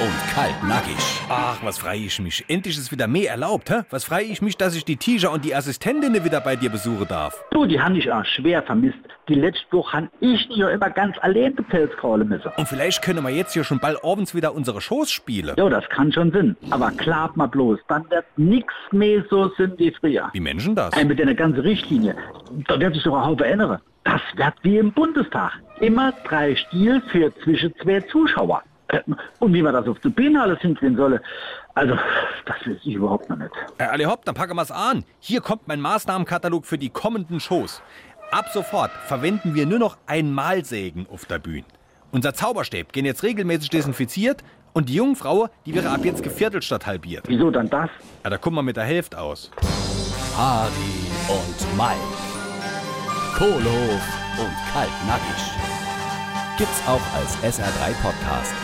und Kaltnackig. Ach, was frei ich mich. Endlich ist wieder mehr erlaubt, hä? Was frei ich mich, dass ich die Teacher und die Assistentinnen wieder bei dir besuchen darf. Du, die haben dich auch schwer vermisst. Die letzte Woche han ich ja immer ganz allein die Pelz kraulen müssen. Und vielleicht können wir jetzt hier schon bald abends wieder unsere Shows spielen. Jo, das kann schon Sinn. Aber klart mal bloß, dann wird nix mehr so sind wie früher. Wie Menschen das? Ey, mit der ganzen Richtlinie. Da wird sich doch ein Haufen ändern. Das wird wie im Bundestag. Immer drei Stiel für zwischen zwei Zuschauer. Und wie man das auf der Bühne alles hinkriegen solle, also, das weiß ich überhaupt noch nicht. Äh, alle hopp, dann packen wir's an. Hier kommt mein Maßnahmenkatalog für die kommenden Shows. Ab sofort verwenden wir nur noch Einmalsägen auf der Bühne. Unser Zauberstäb gehen jetzt regelmäßig desinfiziert und die Jungfrau, die wäre ab jetzt geviertelt statt halbiert. Wieso dann das? Ja, da kommen wir mit der Hälfte aus. Hardy und Mike, Kohlhof und Kaltnackig. Gibt's auch als SR3 Podcast.